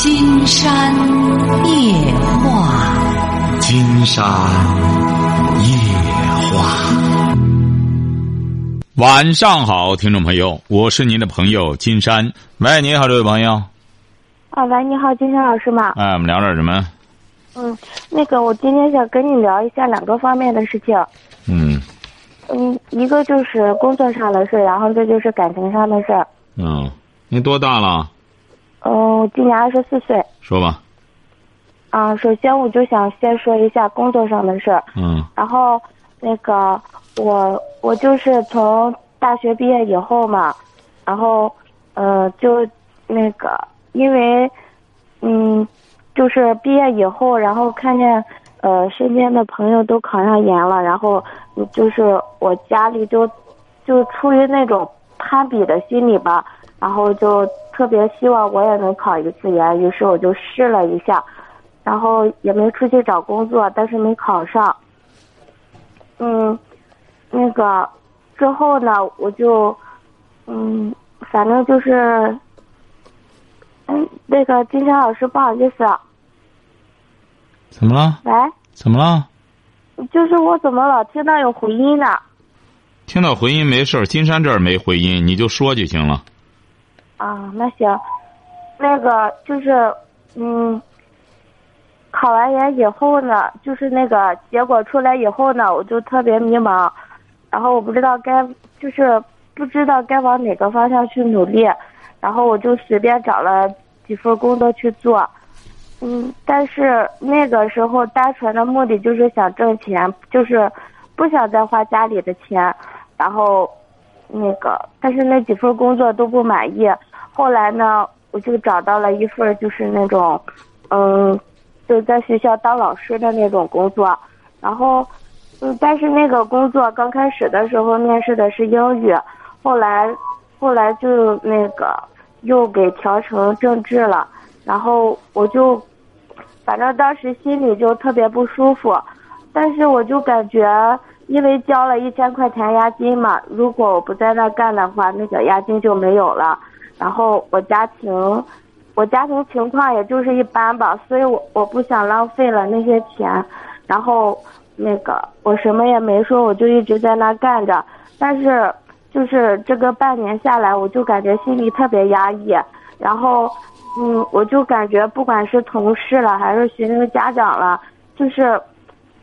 金山夜话，金山夜话。晚上好，听众朋友，我是您的朋友金山。喂，你好，这位朋友。啊，喂，你好，金山老师吗？哎，我们聊点什么？嗯，那个，我今天想跟你聊一下两个方面的事情。嗯嗯，一个就是工作上的事，然后这就是感情上的事儿。嗯，您多大了？嗯，我今年二十四岁。说吧。啊，首先我就想先说一下工作上的事儿。嗯然后，那个我我就是从大学毕业以后嘛，然后呃就那个因为嗯就是毕业以后，然后看见呃身边的朋友都考上研了，然后嗯就是我家里就就出于那种攀比的心理吧，然后就特别希望我也能考一次研，于是我就试了一下，然后也没出去找工作，但是没考上。嗯，那个之后呢，我就嗯，反正就是嗯，那个金山老师，不好意思，啊怎么了？喂，怎么了？就是我怎么老听到有回音呢？听到回音没事儿，金山这儿没回音，你就说就行了。啊，那行，那个就是嗯，考完研以后呢，就是那个结果出来以后呢，我就特别迷茫，然后我不知道该就是不知道该往哪个方向去努力，然后我就随便找了几份工作去做，嗯，但是那个时候单纯的目的就是想挣钱，就是不想再花家里的钱，然后那个但是那几份工作都不满意，后来呢，我就找到了一份就是那种，嗯，就在学校当老师的那种工作，然后，嗯，但是那个工作刚开始的时候面试的是英语，后来，后来就那个又给调成政治了，然后我就，反正当时心里就特别不舒服，但是我就感觉，因为交了一千块钱押金嘛，如果我不在那干的话，那个押金就没有了。然后我家庭，我家庭情况也就是一般吧，所以我我不想浪费了那些钱。然后那个我什么也没说，我就一直在那干着。但是就是这个半年下来，我就感觉心里特别压抑。然后嗯，我就感觉不管是同事了，还是学生家长了，就是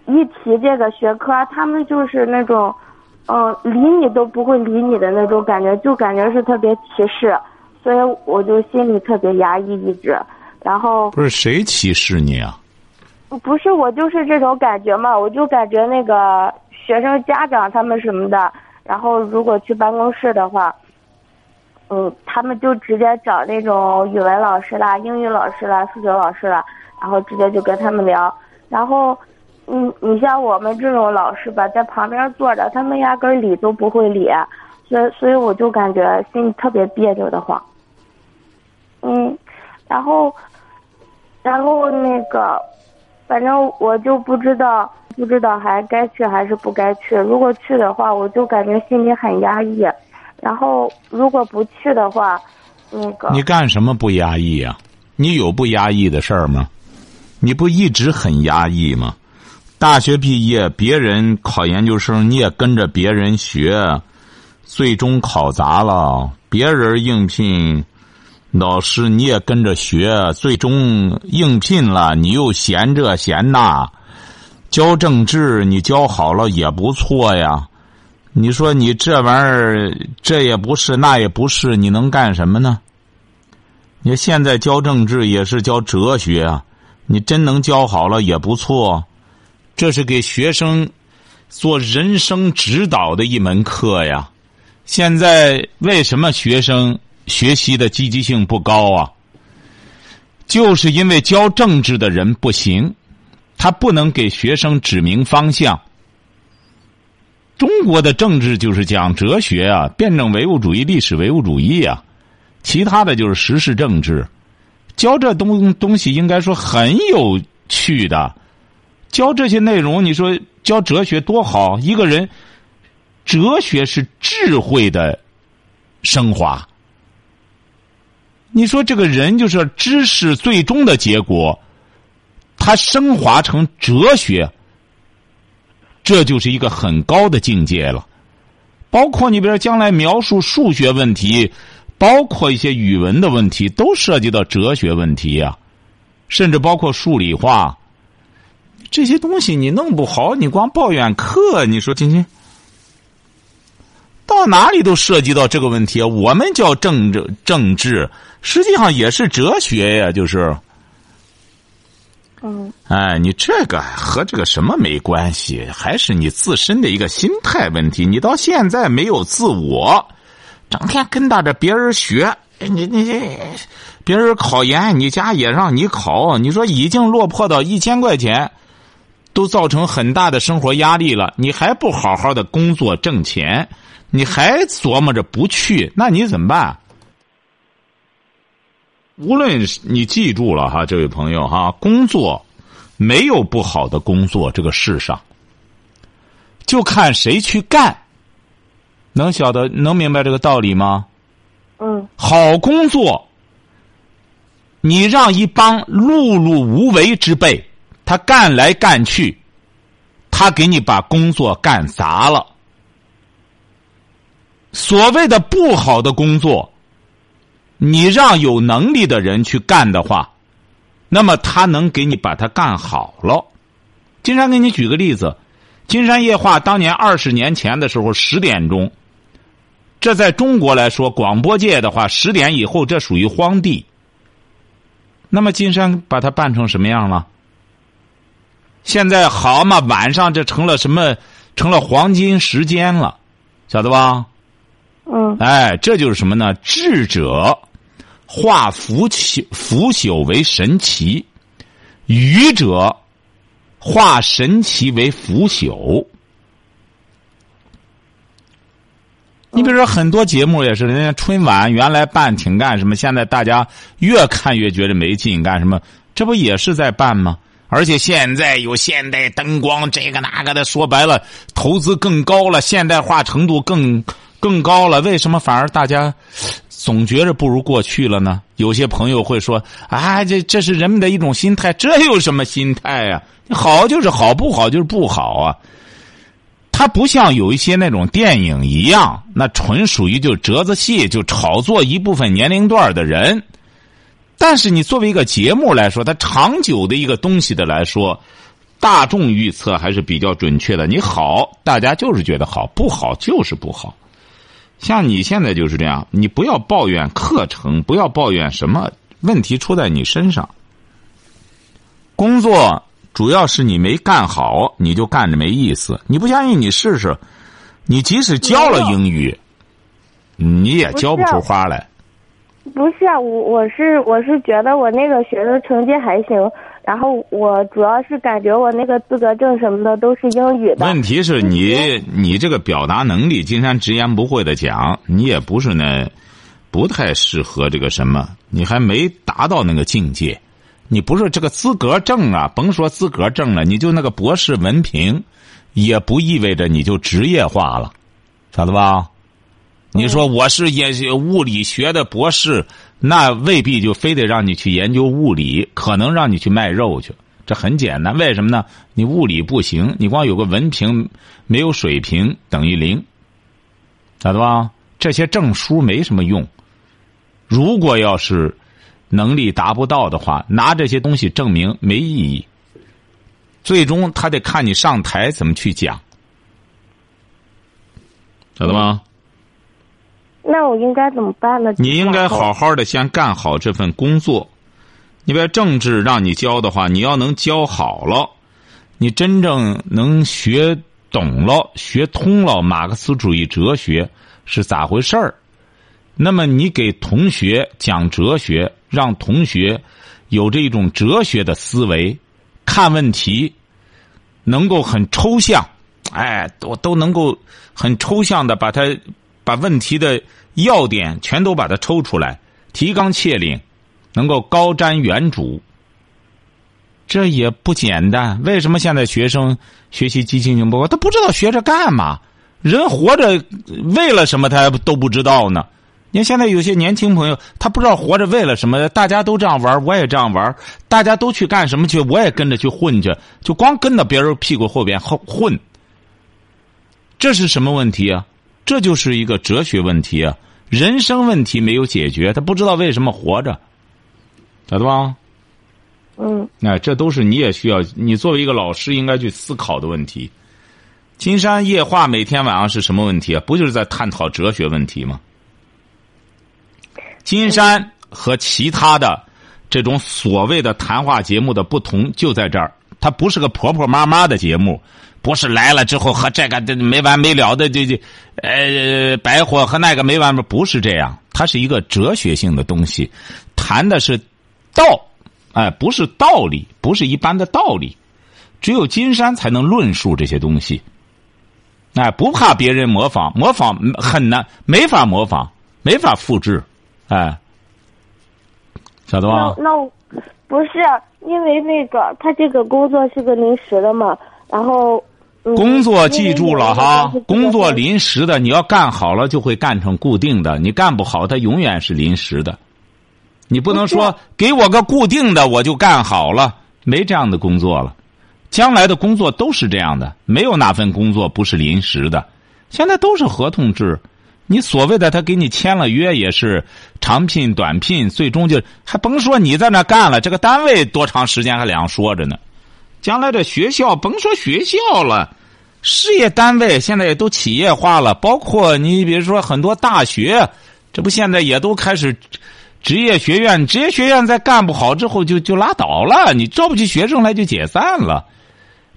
一提这个学科，他们就是那种，嗯、理你都不会理你的那种感觉，就感觉是特别歧视，所以我就心里特别压抑一直。然后不是谁歧视你啊？不是我就是这种感觉嘛，我就感觉那个学生家长他们什么的，然后如果去办公室的话，嗯，他们就直接找那种语文老师啦、英语老师啦、数学老师啦，然后直接就跟他们聊。然后，嗯，你像我们这种老师吧，在旁边坐着，他们压根理都不会理，所以所以我就感觉心里特别别扭的慌。嗯，然后，然后那个，反正我就不知道，不知道还该去还是不该去。如果去的话，我就感觉心里很压抑；然后如果不去的话，那个你干什么不压抑呀、你有不压抑的事儿吗？你不一直很压抑吗？大学毕业，别人考研究生，你也跟着别人学，最终考砸了；别人应聘老师，你也跟着学，最终应聘了，你又嫌这嫌那。教政治，你教好了也不错呀。你说你这玩意儿，这也不是，那也不是，你能干什么呢？你现在教政治也是教哲学啊，你真能教好了也不错。这是给学生做人生指导的一门课呀。现在为什么学生学习的积极性不高啊？就是因为教政治的人不行，他不能给学生指明方向。中国的政治就是讲哲学啊，辩证唯物主义、历史唯物主义啊，其他的就是时事政治。教这东东西应该说很有趣的，教这些内容，你说教哲学多好？一个人，哲学是智慧的升华。你说这个人就是知识最终的结果，他升华成哲学，这就是一个很高的境界了。包括你比如将来描述数学问题，包括一些语文的问题，都涉及到哲学问题呀，甚至包括数理化。这些东西你弄不好，你光抱怨课，你说今天到哪里都涉及到这个问题。我们叫政治，政治实际上也是哲学呀，就是。嗯。哎，你这个和这个什么没关系，还是你自身的一个心态问题。你到现在没有自我，整天跟着别人学，你你这别人考研，你家也让你考，你说已经落魄到一千块钱。都造成很大的生活压力了，你还不好好的工作挣钱，你还琢磨着不去，那你怎么办？无论你记住了哈，这位朋友哈，工作没有不好的工作，这个世上就看谁去干，能晓得能明白这个道理吗？嗯。好工作，你让一帮碌碌无为之辈。他干来干去，他给你把工作干砸了。所谓的不好的工作，你让有能力的人去干的话，那么他能给你把它干好了。金山给你举个例子，金山夜话当年二十年前的时候十点钟，这在中国来说广播界的话，十点以后这属于荒地。那么金山把它办成什么样了？现在好嘛，晚上这成了什么？成了黄金时间了，晓得吧？嗯。哎，这就是什么呢？智者化腐朽腐朽为神奇，愚者化神奇为腐朽。你比如说，很多节目也是，人家春晚原来办挺干什么，现在大家越看越觉得没劲，干什么？这不也是在办吗？而且现在有现代灯光，这个那个的，说白了，投资更高了，现代化程度更更高了。为什么反而大家总觉着不如过去了呢？有些朋友会说：“啊，这这是人们的一种心态，这有什么心态呀？好就是好，不好就是不好啊。”它不像有一些那种电影一样，那纯属于就折子戏，就炒作一部分年龄段的人。但是你作为一个节目来说，它长久的一个东西的来说，大众预测还是比较准确的。你好，大家就是觉得好；不好就是不好。像你现在就是这样，你不要抱怨课程，不要抱怨什么问题出在你身上。工作主要是你没干好，你就干着没意思。你不相信，你试试。你即使教了英语，你也教不出花来。不是啊，我我是我是觉得我那个学的成绩还行，然后我主要是感觉我那个资格证什么的都是英语的。问题是你你这个表达能力，金山直言不讳的讲，你也不是那不太适合这个什么，你还没达到那个境界，你不是这个资格证啊，甭说资格证了，你就那个博士文凭，也不意味着你就职业化了，晓得吧？你说我是也物理学的博士，那未必就非得让你去研究物理，可能让你去卖肉去。这很简单，为什么呢？你物理不行，你光有个文凭，没有水平等于零，晓得吧？这些证书没什么用。如果要是能力达不到的话，拿这些东西证明没意义。最终他得看你上台怎么去讲，晓得吗？那我应该怎么办呢？你应该好好的先干好这份工作。你别政治让你教的话，你要能教好了，你真正能学懂了、学通了马克思主义哲学是咋回事儿？那么你给同学讲哲学，让同学有这种哲学的思维，看问题能够很抽象，哎，我都能够很抽象的把它。把问题的要点全都把它抽出来，提纲挈领，能够高瞻远瞩。这也不简单。为什么现在学生学习激情性不高？他不知道学着干嘛？人活着为了什么？他都不知道呢。你看现在有些年轻朋友，他不知道活着为了什么，大家都这样玩，我也这样玩，大家都去干什么去，我也跟着去混去，就光跟到别人屁股后边混。这是什么问题啊？这就是一个哲学问题啊！人生问题没有解决，他不知道为什么活着，晓得吧？嗯，哎，这都是你也需要，你作为一个老师应该去思考的问题。金山夜话每天晚上是什么问题啊？不就是在探讨哲学问题吗？金山和其他的这种所谓的谈话节目的不同就在这儿，它不是个婆婆妈妈的节目，不是来了之后和这个没完没了的这这呃白活和那个没完不是这样，它是一个哲学性的东西，谈的是道，哎，不是道理，不是一般的道理，只有金山才能论述这些东西。哎，不怕别人模仿，模仿很难，没法模仿，没法复制，哎，晓得吧？那那我不是因为那个他这个工作是个临时的嘛，然后、工作记住了哈，工作临临时的，你要干好了就会干成固定的，你干不好它永远是临时的。你不能说给我个固定的我就干好了，没这样的工作了。将来的工作都是这样的，没有哪份工作不是临时的，现在都是合同制。你所谓的他给你签了约，也是长聘、短聘，最终就还甭说你在那干了，这个单位多长时间还两说着呢。将来这学校甭说学校了，事业单位现在也都企业化了，包括你比如说很多大学，这不现在也都开始职业学院，职业学院在干不好之后就就拉倒了，你招不起学生来就解散了。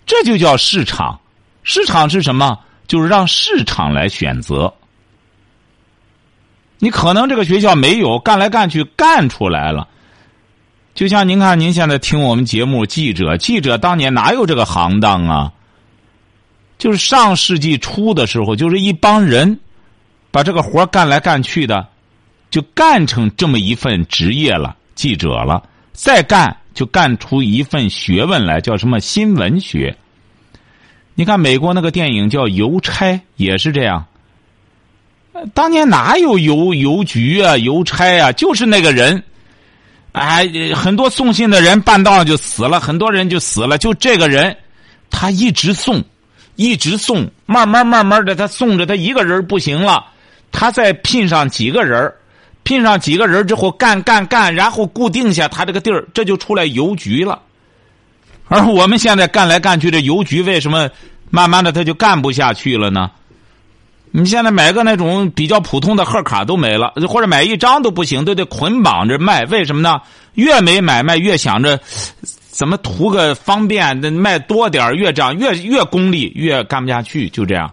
这就叫市场，市场是什么？就是让市场来选择。你可能这个学校没有干来干去干出来了，就像您看，您现在听我们节目，记者，记者当年哪有这个行当啊？就是上世纪初的时候，就是一帮人把这个活干来干去的，就干成这么一份职业了，记者了，再干。就干出一份学问来，叫什么新闻学？你看美国那个电影叫《邮差》，也是这样。当年哪有邮邮局啊、邮差啊？就是那个人，哎，很多送信的人半道就死了，很多人就死了。就这个人，他一直送，一直送，慢慢慢慢的，他送着他一个人不行了，他再聘上几个人聘上几个人之后，干干干，然后固定下他这个地儿，这就出来邮局了。而我们现在干来干去，这邮局为什么慢慢的他就干不下去了呢？你现在买个那种比较普通的贺卡都没了，或者买一张都不行，都得捆绑着卖。为什么呢？越没买卖，越想着怎么图个方便，卖多点越这样，越越功利，越干不下去，就这样。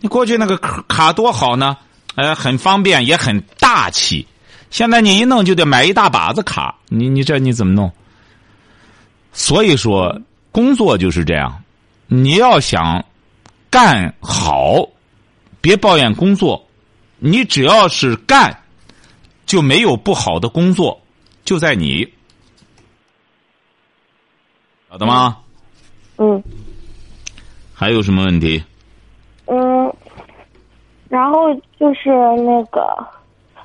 你过去那个卡多好呢？呃，很方便，也很大气。现在你一弄就得买一大把子卡，你你这你怎么弄？所以说，工作就是这样。你要想干好，别抱怨工作。你只要是干，就没有不好的工作，就在你，晓得吗？嗯。还有什么问题？嗯。然后就是那个，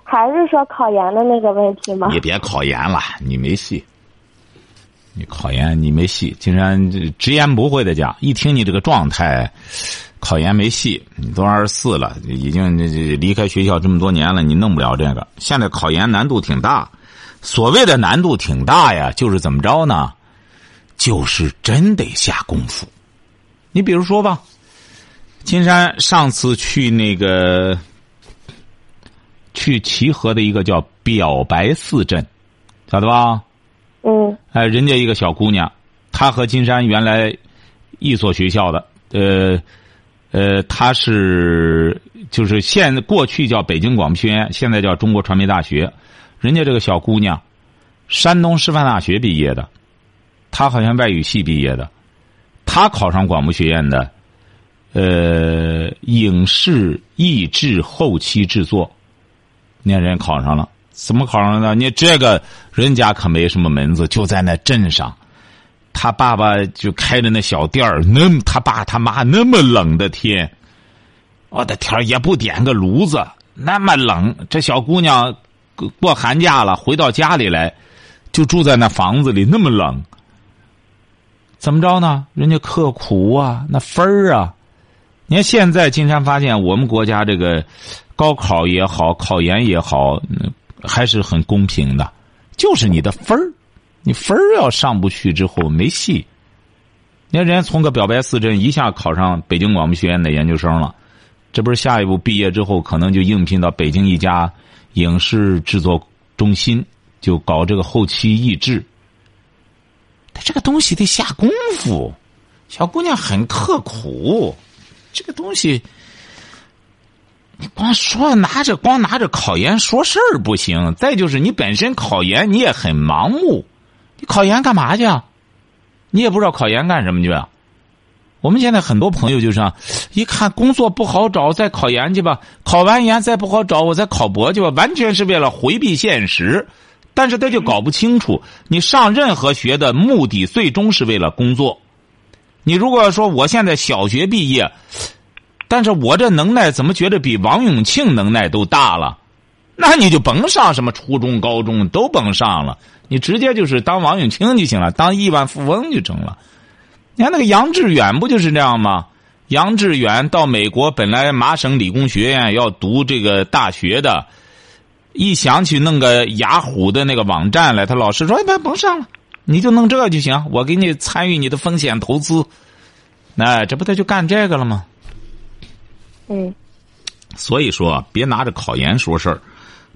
还是说考研的那个问题吗？你别考研了，你没戏。你考研你没戏，竟然直言不讳的讲，一听你这个状态，考研没戏。你都二十四了，已经离开学校这么多年了，你弄不了这个。现在考研难度挺大，所谓的难度挺大呀，就是怎么着呢？就是真得下功夫。你比如说吧。金山上次去那个去齐河的一个叫表白寺镇，晓得吧？嗯。哎，人家一个小姑娘，她和金山原来一所学校的，呃呃，她是就是现在过去叫北京广播学院，现在叫中国传媒大学。人家这个小姑娘，山东师范大学毕业的，她好像外语系毕业的，她考上广播学院的。呃，影视译制后期制作，你看人考上了，怎么考上的？你这个人家可没什么门子，就在那镇上，他爸爸就开着那小店儿，那他爸他妈那么冷的天，我的天也不点个炉子，那么冷，这小姑娘过寒假了，回到家里来，就住在那房子里，那么冷。怎么着呢？人家刻苦啊，那分儿啊！你看现在，金山发现我们国家这个高考也好，考研也好，还是很公平的，就是你的分儿，你分儿要上不去之后没戏。你看人家从个表白四镇一下考上北京广播学院的研究生了，这不是下一步毕业之后可能就应聘到北京一家影视制作中心，就搞这个后期译制。他这个东西得下功夫，小姑娘很刻苦，这个东西，你光说拿着光拿着考研说事儿不行。再就是你本身考研你也很盲目，你考研干嘛去？啊？你也不知道考研干什么去啊。我们现在很多朋友就是啊，一看工作不好找，再考研去吧。考完研再不好找，我再考博去吧。完全是为了回避现实。但是他就搞不清楚，你上任何学的目的最终是为了工作。你如果说我现在小学毕业，但是我这能耐怎么觉得比王永庆能耐都大了？那你就甭上什么初中、高中都甭上了，你直接就是当王永庆就行了，当亿万富翁就成了。你看那个杨致远不就是这样吗？杨致远到美国本来麻省理工学院要读这个大学的。一想起弄个雅虎的那个网站来，他老师说：“哎，别甭上了，你就弄这个就行，我给你参与你的风险投资。”那这不他就干这个了吗？嗯。所以说，别拿着考研说事儿，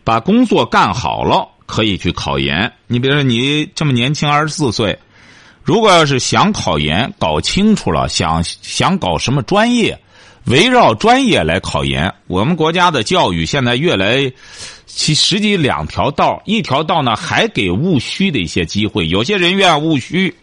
把工作干好了可以去考研。你比如说，你这么年轻，二十四岁，如果要是想考研，搞清楚了，想想搞什么专业，围绕专业来考研。我们国家的教育现在越来。其实际两条道，一条道呢还给务虚的一些机会。有些人愿务虚，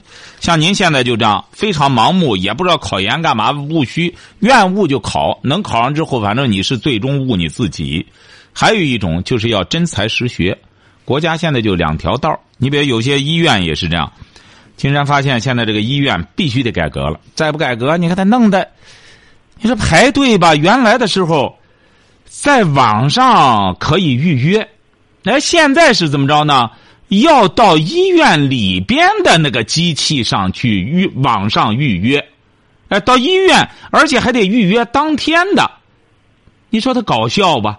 像您现在就这样，非常盲目，也不知道考研干嘛，务虚，愿务就考，能考上之后，反正你是最终务你自己。还有一种就是要真才实学，国家现在就两条道。你比如有些医院也是这样，金山发现现在这个医院必须得改革了，再不改革，你看他弄的，你说排队吧，原来的时候。在网上可以预约，那现在是怎么着呢？要到医院里边的那个机器上去预网上预约，哎，到医院，而且还得预约当天的。你说他搞笑吧？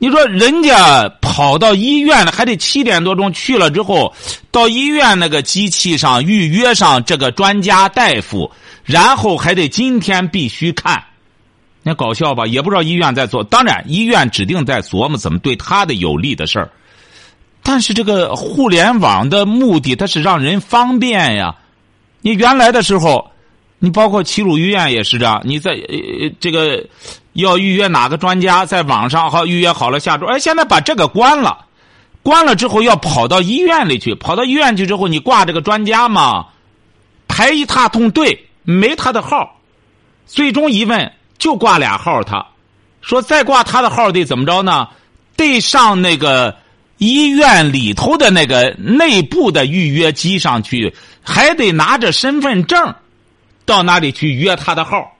你说人家跑到医院，还得七点多钟去了之后，到医院那个机器上预约上这个专家大夫，然后还得今天必须看。那搞笑吧？也不知道医院在做，当然医院指定在琢磨怎么对他的有利的事儿。但是这个互联网的目的，它是让人方便呀。你原来的时候，你包括齐鲁医院也是这样，你在呃这个要预约哪个专家，在网上好预约好了下周，哎，现在把这个关了，关了之后要跑到医院里去，跑到医院去之后，你挂这个专家嘛，排一大通队，没他的号，最终一问。就挂俩号，他说再挂他的号得怎么着呢？得上那个医院里头的那个内部的预约机上去，还得拿着身份证到那里去约他的号。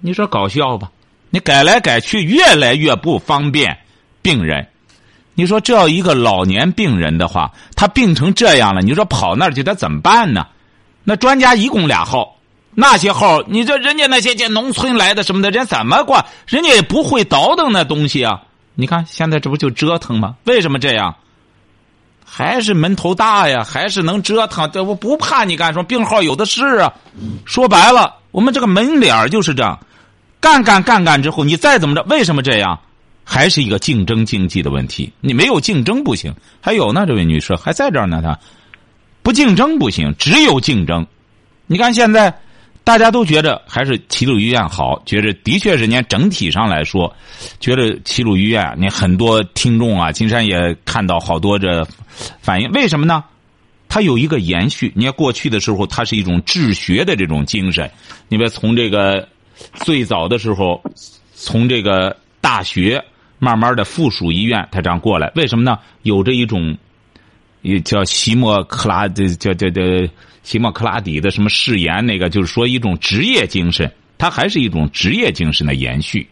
你说搞笑吧？你改来改去，越来越不方便病人。你说这要一个老年病人的话，他病成这样了，你说跑那儿去他怎么办呢？那专家一共俩号。那些号，你这人家那些些农村来的什么的人怎么挂？人家也不会倒腾那东西啊！你看现在这不就折腾吗？为什么这样？还是门头大呀，还是能折腾？这我不怕你干什么？病号有的是啊。说白了，我们这个门脸就是这样，干干干干之后，你再怎么着？为什么这样？还是一个竞争经济的问题。你没有竞争不行。还有呢，这位女士还在这儿呢，她不竞争不行，只有竞争。你看现在。大家都觉得还是齐鲁医院好，觉得的确是，你看整体上来说，觉得齐鲁医院，你很多听众啊，金山也看到好多这反应，为什么呢？它有一个延续。你看过去的时候，它是一种治学的这种精神。你别从这个最早的时候，从这个大学慢慢的附属医院，他这样过来，为什么呢？有着一种也叫席莫克拉的，叫叫叫。希莫克拉底的什么誓言？那个就是说一种职业精神，它还是一种职业精神的延续。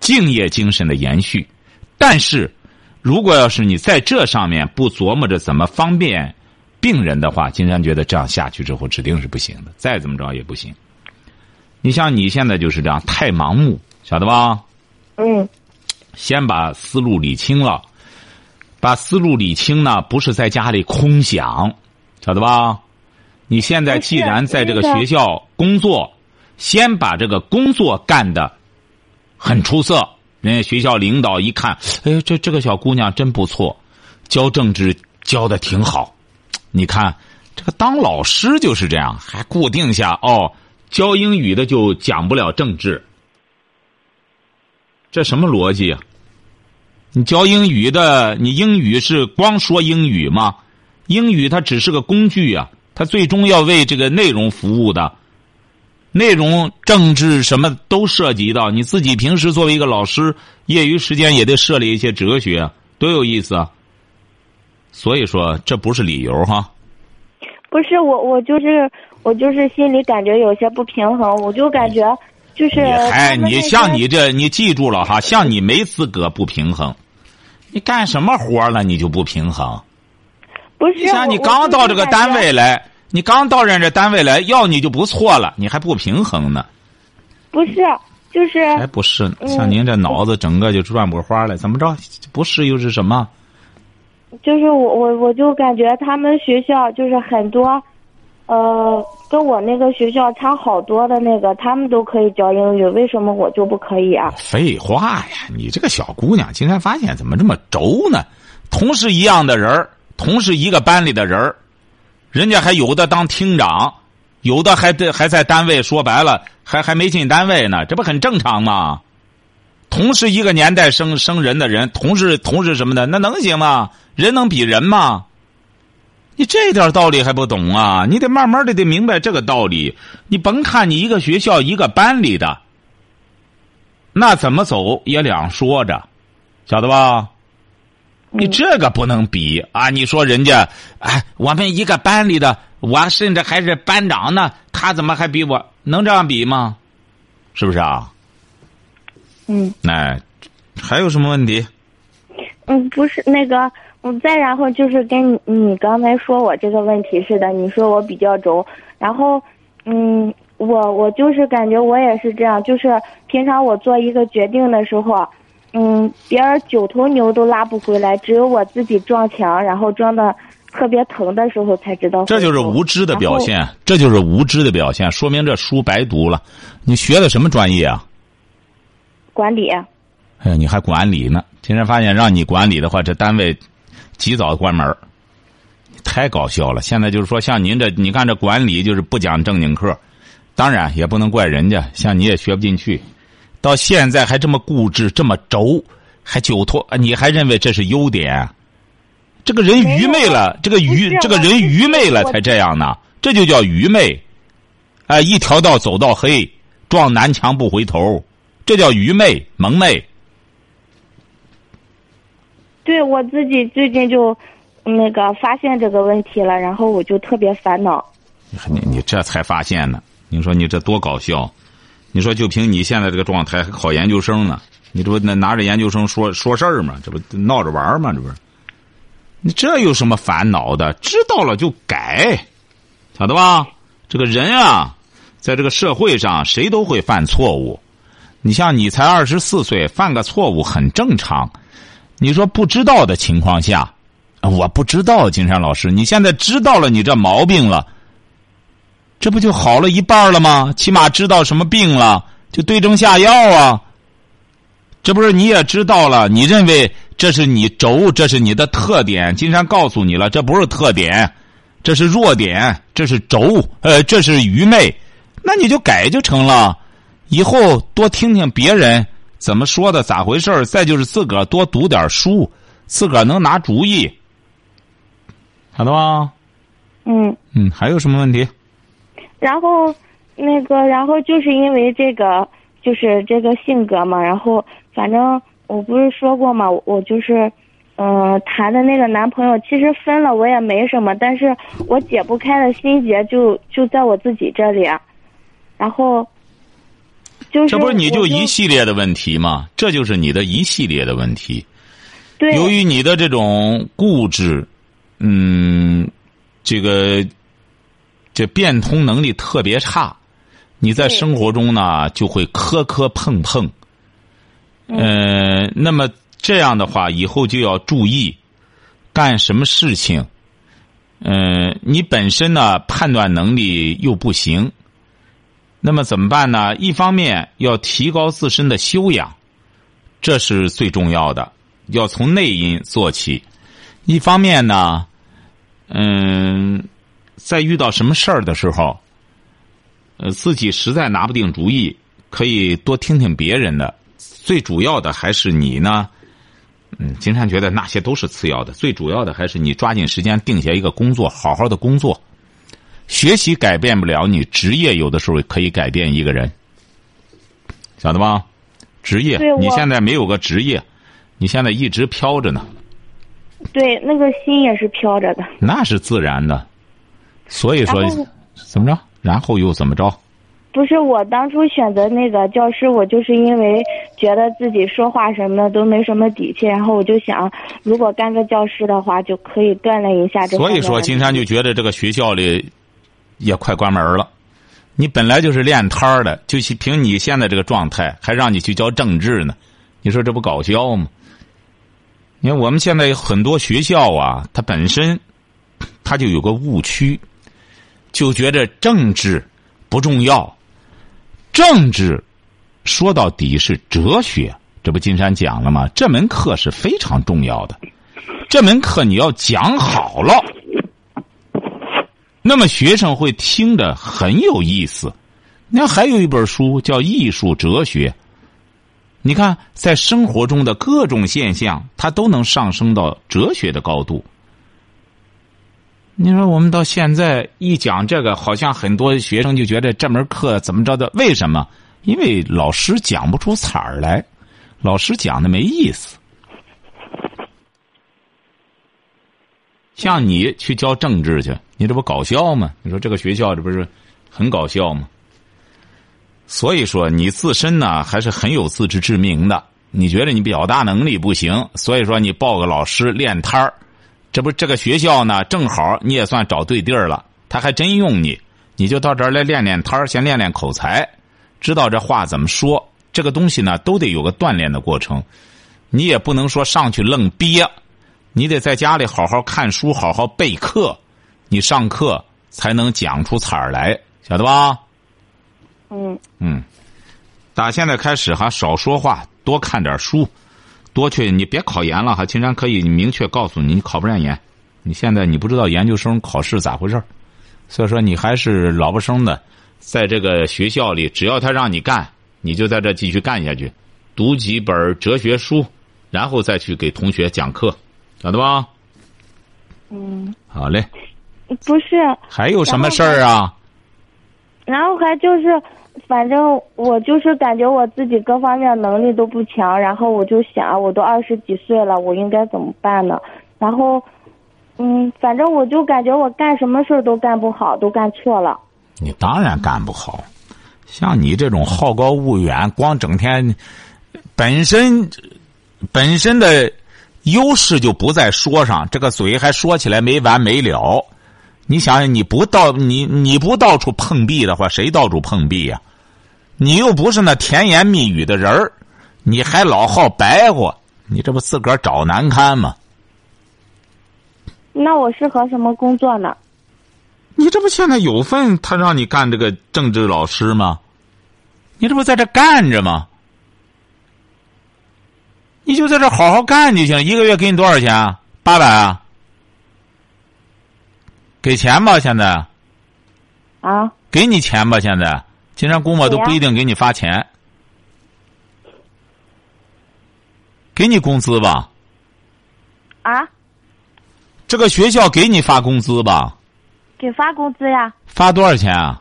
敬业精神的延续。但是，如果要是你在这上面不琢磨着怎么方便病人的话，金山觉得这样下去之后指定是不行的，再怎么着也不行。你像你现在就是这样，太盲目，晓得吧？嗯先把思路理清了，把思路理清呢，不是在家里空想，晓得吧？你现在既然在这个学校工作，先把这个工作干的很出色，人家学校领导一看，哎，这这个小姑娘真不错，教政治教的挺好。你看，这个当老师就是这样，还固定下哦，教英语的就讲不了政治。这什么逻辑啊？你教英语的，你英语是光说英语吗？英语它只是个工具啊，它最终要为这个内容服务的。内容、政治什么都涉及到。你自己平时作为一个老师，业余时间也得涉猎一些哲学，多有意思啊！所以说，这不是理由哈。不是我，我就是我就是心里感觉有些不平衡，我就感觉就是你还你像你这，你记住了哈，像你没资格不平衡。你干什么活了，你就不平衡？不是你像你刚到这个单，位来，你刚到人这单位来，要你就不错了，你还不平衡呢？不是就是还不是？嗯像您这脑子整个就转不花了，怎么着？不是又是什么？就是我我我就感觉他们学校就是很多，呃，跟我那个学校差好多的那个，他们都可以教英语，为什么我就不可以啊？废话呀！你这个小姑娘，今天发现怎么这么轴呢？同是一样的人儿，同是一个班里的人儿，人家还有的当厅长，有的还在还在单位，说白了还还没进单位呢，这不很正常吗？同是一个年代生生人的人，同是同是什么的，那能行吗？人能比人吗？你这点道理还不懂啊？你得慢慢的得明白这个道理。你甭看你一个学校一个班里的，那怎么走也两说着，晓得吧？你这个不能比啊！你说人家，哎，我们一个班里的，我甚至还是班长呢，他怎么还比我？能这样比吗？是不是啊？嗯哎，还有什么问题？嗯，不是那个，嗯，再然后就是跟你你刚才说我这个问题似的，你说我比较轴，然后嗯，我我就是感觉我也是这样，就是平常我做一个决定的时候，嗯，别人九头牛都拉不回来，只有我自己撞墙，然后撞的特别疼的时候才知道。这就是无知的表。现，这就是无知的表现，说明这书白读了。你学的什么专业啊？管理，哎呀，你还管理呢？今天发现让你管理的话，这单位及早关门太搞笑了。现在就是说，像您这，你看这管理就是不讲正经课，当然也不能怪人家，像你也学不进去，到现在还这么固执，这么轴，还久拖，你还认为这是优点？这个人愚昧了，这个愚这个人愚昧了才这样呢，这就叫愚昧。哎，一条道走到黑，撞南墙不回头，这叫愚昧蒙昧。对我自己最近就那个发现这个问题了，然后我就特别烦恼。你你这才发现呢？你说你这多搞笑！你说就凭你现在这个状态，还考研究生呢？你这不那拿着研究生说说事儿吗？这不闹着玩儿吗？这不是？你这有什么烦恼的？知道了就改，晓得吧？这个人啊，在这个社会上，谁都会犯错误。你像你才二十四岁，犯个错误很正常。你说不知道的情况下，我不知道，金山老师，你现在知道了你这毛病了，这不就好了一半了吗？起码知道什么病了，就对症下药啊。这不是你也知道了？你认为这是你轴，这是你的特点。金山告诉你了，这不是特点，这是弱点，这是轴，呃，这是愚昧。那你就改就成了。以后多听听别人怎么说的，咋回事儿再就是自个儿多读点书，自个儿能拿主意，好的吧？嗯，嗯，还有什么问题？然后那个，然后就是因为这个，就是这个性格嘛，然后反正我不是说过嘛，我就是，嗯、谈的那个男朋友，其实分了我也没什么，但是我解不开的心结就就在我自己这里，啊然后，就是这不是你就一系列的问题吗？这就是你的一系列的问题。对由于你的这种固执，嗯，这个这变通能力特别差，你在生活中呢就会磕磕碰碰。呃，那么这样的话，以后就要注意干什么事情。呃，你本身呢判断能力又不行，那么怎么办呢？一方面要提高自身的修养，这是最重要的，要从内因做起。一方面呢，嗯，在遇到什么事儿的时候，呃，自己实在拿不定主意，可以多听听别人的。最主要的还是你呢，嗯，金山觉得那些都是次要的，最主要的还是你抓紧时间定下一个工作，好好的工作。学习改变不了你，职业有的时候可以改变一个人，晓得吧？职业你现在没有个职业，你现在一直飘着呢，对那个心也是飘着的。那是自然的。所以说，怎么着？然后又怎么着？不是我当初选择那个教师，我就是因为觉得自己说话什么的都没什么底气，然后我就想，如果干个教师的话，就可以锻炼一下这。所以说，金山就觉得这个学校里也快关门了。你本来就是练摊的，就凭你现在这个状态，还让你去教政治呢？你说这不搞笑吗？你看我们现在有很多学校啊，它本身它就有个误区，就觉着政治不重要。政治说到底是哲学，这不金山讲了吗？这门课是非常重要的，这门课你要讲好了。那么学生会听着很有意思。你看，还有一本书叫《艺术哲学》。你看，在生活中的各种现象，它都能上升到哲学的高度。你说，我们到现在一讲这个，好像很多学生就觉得这门课怎么着的？为什么？因为老师讲不出彩儿来，老师讲的没意思。像你去教政治去，你这不搞笑吗？你说这个学校这不是很搞笑吗？所以说你自身呢还是很有自知之明的。你觉得你表达能力不行，所以说你报个老师练摊儿，这不这个学校呢正好你也算找对地儿了，他还真用你，你就到这儿来练练摊儿，先练练口才，知道这话怎么说。这个东西呢都得有个锻炼的过程，你也不能说上去愣憋。你得在家里好好看书，好好备课，你上课才能讲出彩儿来，晓得吧？嗯嗯，打现在开始哈，少说话，多看点书，多去。你别考研了哈，青山可以明确告诉你，你考不上研。你现在你不知道研究生考试咋回事所以说你还是老不生的，在这个学校里，只要他让你干，你就在这继续干下去，读几本哲学书，然后再去给同学讲课。晓得吧？嗯，好嘞。不是。还有什么事儿啊？然后还就是，反正我就是感觉我自己各方面能力都不强，然后我就想，我都二十几岁了，我应该怎么办呢？然后，嗯，反正我就感觉我干什么事儿都干不好，都干错了。你当然干不好，像你这种好高骛远，光整天，本身本身的。优势就不在说上，这个嘴还说起来没完没了。你想想，你不到你你不到处碰壁的话，谁到处碰壁呀、啊？你又不是那甜言蜜语的人儿，你还老好白活，你这不自个儿找难堪吗？那我适合什么工作呢？你这不现在有份他让你干这个政治老师吗？你这不在这干着吗？你就在这好好干就行，一个月给你多少钱？八百啊？给钱吧，现在。啊。给你钱吧，现在。金山估摸都不一定给你发钱。给你工资吧。啊。这个学校给你发工资吧。给发工资呀。发多少钱啊？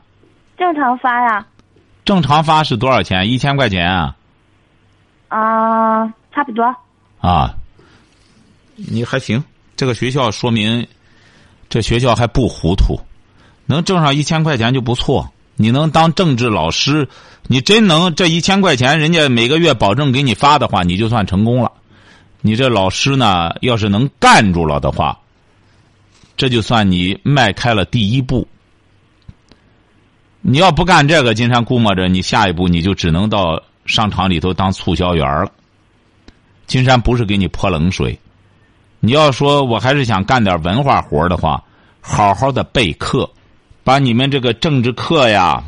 正常发呀。正常发是多少钱？一千块钱啊。啊。差不多啊，你还行。这个学校说明，这学校还不糊涂，能挣上一千块钱就不错。你能当政治老师，你真能这一千块钱，人家每个月保证给你发的话，你就算成功了。你这老师呢，要是能干住了的话，这就算你迈开了第一步。你要不干这个，金山估摸着你下一步你就只能到商场里头当促销员了。金山不是给你泼冷水，你要说我还是想干点文化活的话，好好的备课。把你们这个政治课呀，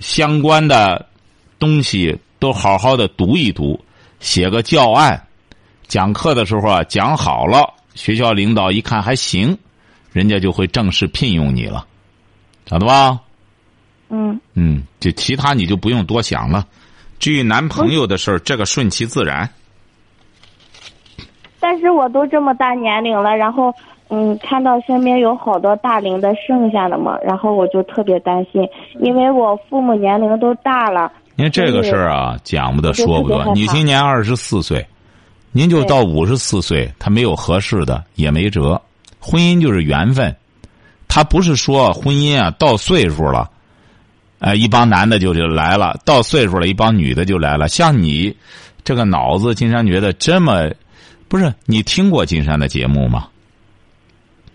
相关的东西都好好的读一读，写个教案。讲课的时候啊，讲好了，学校领导一看还行，人家就会正式聘用你了，晓得吧？嗯嗯，就其他你就不用多想了。至于男朋友的事儿，这个顺其自然。但是我都这么大年龄了，然后嗯，看到身边有好多大龄的剩下的嘛，然后我就特别担心，因为我父母年龄都大了。您这个事儿啊，讲不得说不得。你今年二十四岁，您就到五十四岁，他没有合适的也没辙。婚姻就是缘分，他不是说婚姻啊到岁数了，哎，一帮男的就就来了，到岁数了，一帮女的就来了。像你这个脑子，金山觉得这么，不是你听过金山的节目吗？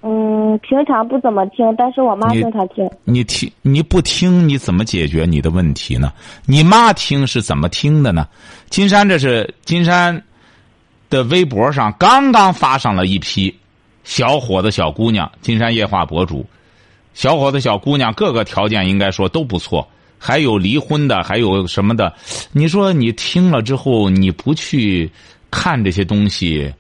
嗯，平常不怎么听，但是我妈经常听。你听你不听，你怎么解决你的问题呢？你妈听是怎么听的呢？金山这是金山的微博上刚刚发上了一批小伙子、小姑娘，金山夜话博主，小伙子、小姑娘各个条件应该说都不错，还有离婚的，还有什么的。你说你听了之后，你不去看这些东西，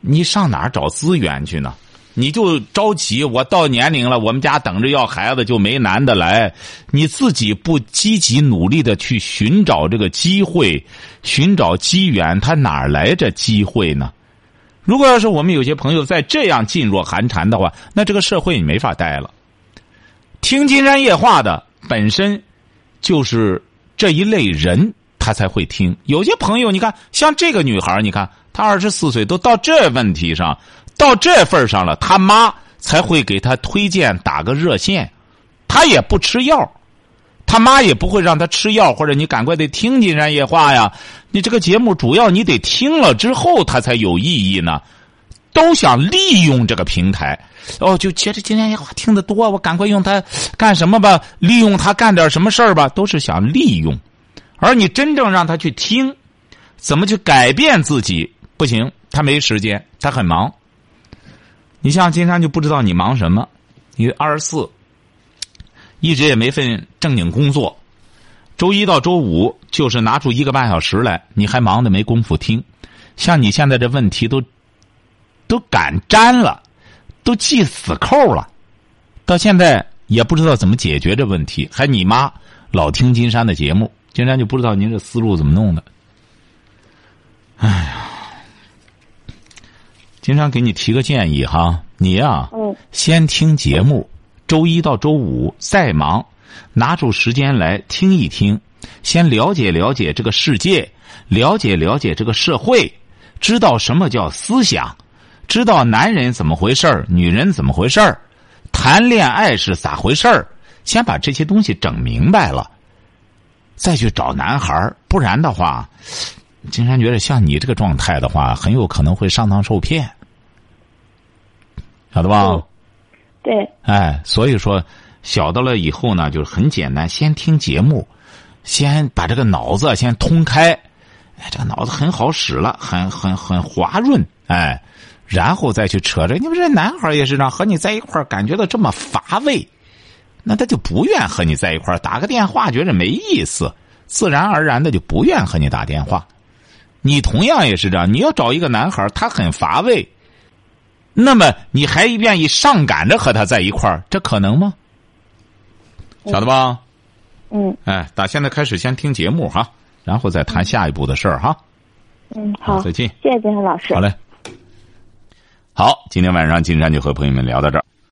你上哪儿找资源去呢？你就着急，我到年龄了，我们家等着要孩子就没男的来，你自己不积极努力的去寻找这个机会，寻找机缘，他哪儿来这机会呢？如果要是我们有些朋友再这样噤若寒蝉的话，那这个社会你没法待了。听金山夜话的本身就是这一类人，他才会听。有些朋友，你看，像这个女孩，你看她二十四岁都到这问题上，到这份上了，他妈才会给她推荐打个热线，她也不吃药，他妈也不会让她吃药，或者你赶快得听金山夜话呀。你这个节目主要你得听了之后，他才有意义呢。都想利用这个平台，哦，就觉得今天话听得多，我赶快用它干什么吧？利用它干点什么事儿吧？都是想利用，而你真正让他去听，怎么去改变自己？不行，他没时间，他很忙。你像金山就不知道你忙什么，你二十四，一直也没份正经工作，周一到周五就是拿出一个半小时来，你还忙的没工夫听。像你现在这问题都。都敢粘了，都系死扣了，到现在也不知道怎么解决这问题。还你妈老听金山的节目，金山就不知道您这思路怎么弄的。哎呀，经常给你提个建议哈，你呀、嗯先听节目，周一到周五再忙，拿出时间来听一听，先了解了解这个世界，了解了解这个社会，知道什么叫思想。知道男人怎么回事儿，女人怎么回事儿，谈恋爱是咋回事儿，先把这些东西整明白了，再去找男孩儿不然的话，金山觉得像你这个状态的话，很有可能会上当受骗，晓得吧？嗯对，哎，所以说，晓得了以后呢，就是很简单，先听节目，先把这个脑子先通开，哎，这个脑子很好使了，很很很滑润，哎。然后再去扯着，你们这男孩也是这样，和你在一块儿感觉到这么乏味，那他就不愿和你在一块儿打个电话，觉着没意思，自然而然的就不愿和你打电话。你同样也是这样，你要找一个男孩，他很乏味，那么你还愿意上赶着和他在一块儿，这可能吗？晓得吧？嗯哎，打现在开始先听节目哈，然后再谈下一步的事儿哈。嗯，好，再见。谢谢金山老师。好嘞。好，今天晚上金山就和朋友们聊到这儿。